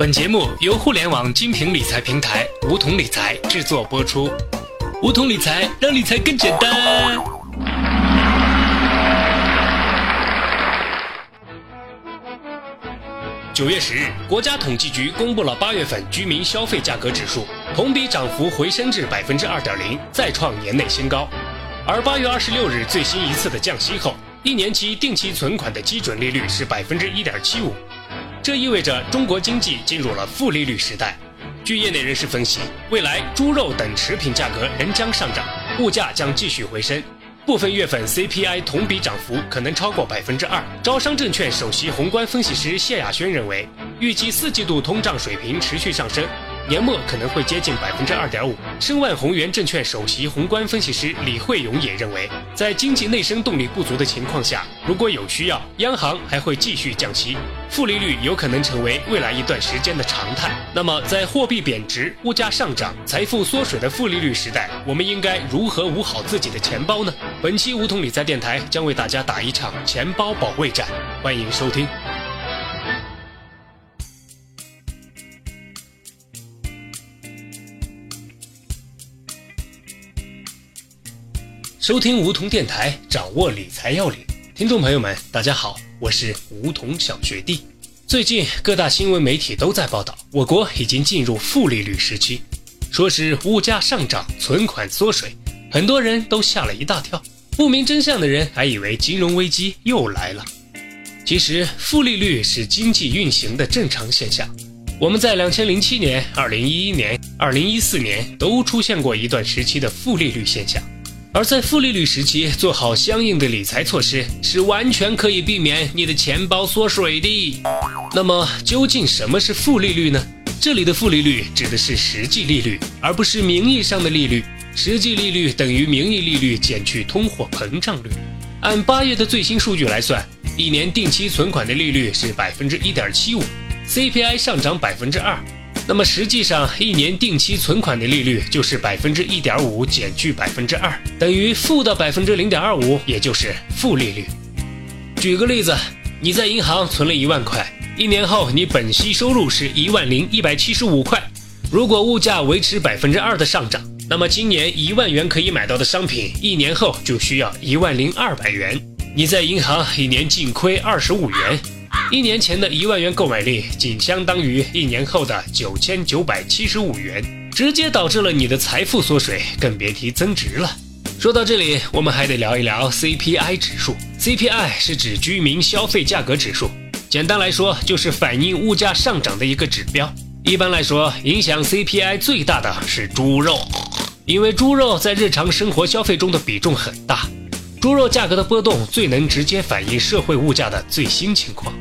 本节目由互联网精品理财平台梧桐理财制作播出。梧桐理财让理财更简单。九月十日，国家统计局公布了八月份居民消费价格指数，同比涨幅回升至百分之二点零，再创年内新高。而八月二十六日最新一次的降息后，一年期定期存款的基准利率是百分之一点七五。这意味着中国经济进入了负利率时代。据业内人士分析，未来猪肉等食品价格仍将上涨，物价将继续回升，部分月份 CPI 同比涨幅可能超过百分之二。招商证券首席宏观分析师谢亚轩认为，预计四季度通胀水平持续上升。年末可能会接近百分之二点五。申万宏源证券首席宏观分析师李慧勇也认为，在经济内生动力不足的情况下，如果有需要，央行还会继续降息，负利率有可能成为未来一段时间的常态。那么，在货币贬值、物价上涨、财富缩水的负利率时代，我们应该如何捂好自己的钱包呢？本期梧桐理财电台将为大家打一场钱包保卫战，欢迎收听。收听梧桐电台，掌握理财要领。听众朋友们，大家好，我是梧桐小学弟。最近各大新闻媒体都在报道，我国已经进入负利率时期，说是物价上涨、存款缩水，很多人都吓了一大跳。不明真相的人还以为金融危机又来了。其实，负利率是经济运行的正常现象。我们在两千零七年、二零一一年、二零一四年都出现过一段时期的负利率现象。而在负利率时期，做好相应的理财措施，是完全可以避免你的钱包缩水的。那么，究竟什么是负利率呢？这里的负利率指的是实际利率，而不是名义上的利率。实际利率等于名义利率减去通货膨胀率。按八月的最新数据来算，一年定期存款的利率是百分之一点七五，CPI 上涨百分之二。那么实际上，一年定期存款的利率就是百分之一点五减去百分之二，等于负的百分之零点二五，也就是负利率。举个例子，你在银行存了一万块，一年后你本息收入是一万零一百七十五块。如果物价维持百分之二的上涨，那么今年一万元可以买到的商品，一年后就需要一万零二百元。你在银行一年净亏二十五元。一年前的一万元购买力，仅相当于一年后的九千九百七十五元，直接导致了你的财富缩水，更别提增值了。说到这里，我们还得聊一聊 CPI 指数。CPI 是指居民消费价格指数，简单来说就是反映物价上涨的一个指标。一般来说，影响 CPI 最大的是猪肉，因为猪肉在日常生活消费中的比重很大，猪肉价格的波动最能直接反映社会物价的最新情况。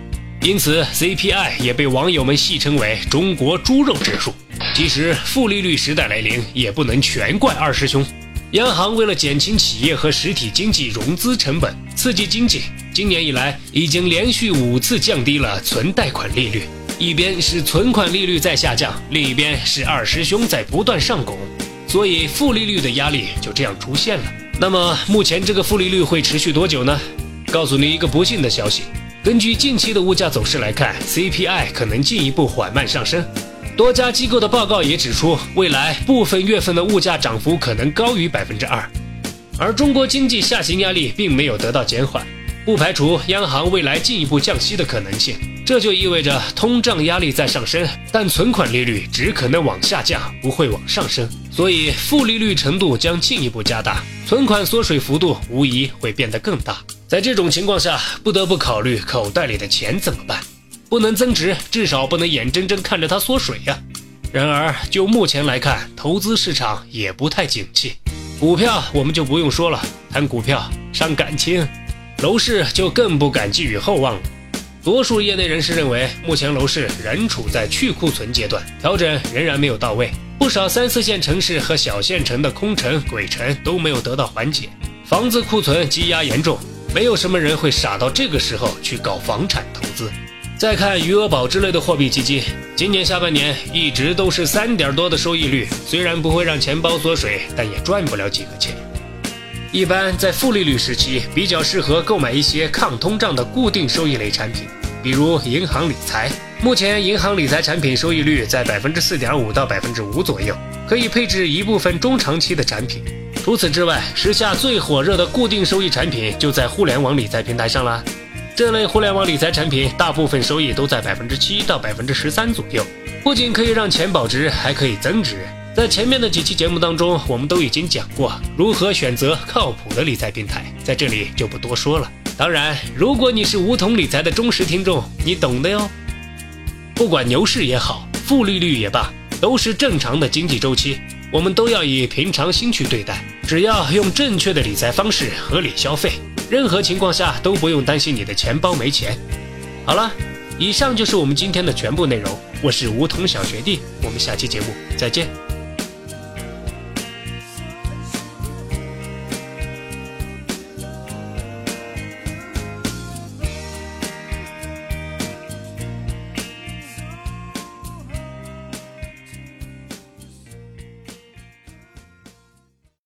因此，CPI 也被网友们戏称为“中国猪肉指数”。其实，负利率时代来临，也不能全怪二师兄。央行为了减轻企业和实体经济融资成本，刺激经济，今年以来已经连续五次降低了存贷款利率。一边是存款利率在下降，另一边是二师兄在不断上拱，所以负利率的压力就这样出现了。那么，目前这个负利率会持续多久呢？告诉你一个不幸的消息。根据近期的物价走势来看，CPI 可能进一步缓慢上升。多家机构的报告也指出，未来部分月份的物价涨幅可能高于百分之二。而中国经济下行压力并没有得到减缓，不排除央行未来进一步降息的可能性。这就意味着通胀压力在上升，但存款利率只可能往下降，不会往上升。所以负利率程度将进一步加大，存款缩水幅度无疑会变得更大。在这种情况下，不得不考虑口袋里的钱怎么办？不能增值，至少不能眼睁睁看着它缩水呀。然而，就目前来看，投资市场也不太景气。股票我们就不用说了，谈股票伤感情；楼市就更不敢寄予厚望了。多数业内人士认为，目前楼市仍处在去库存阶段，调整仍然没有到位。不少三四线城市和小县城的空城、鬼城都没有得到缓解，房子库存积压严重。没有什么人会傻到这个时候去搞房产投资。再看余额宝之类的货币基金，今年下半年一直都是三点多的收益率，虽然不会让钱包缩水，但也赚不了几个钱。一般在负利率时期，比较适合购买一些抗通胀的固定收益类产品，比如银行理财。目前银行理财产品收益率在百分之四点五到百分之五左右，可以配置一部分中长期的产品。除此之外，时下最火热的固定收益产品就在互联网理财平台上了。这类互联网理财产品大部分收益都在百分之七到百分之十三左右，不仅可以让钱保值，还可以增值。在前面的几期节目当中，我们都已经讲过如何选择靠谱的理财平台，在这里就不多说了。当然，如果你是梧桐理财的忠实听众，你懂的哟。不管牛市也好，负利率也罢，都是正常的经济周期，我们都要以平常心去对待。只要用正确的理财方式，合理消费，任何情况下都不用担心你的钱包没钱。好了，以上就是我们今天的全部内容。我是梧桐小学弟，我们下期节目再见。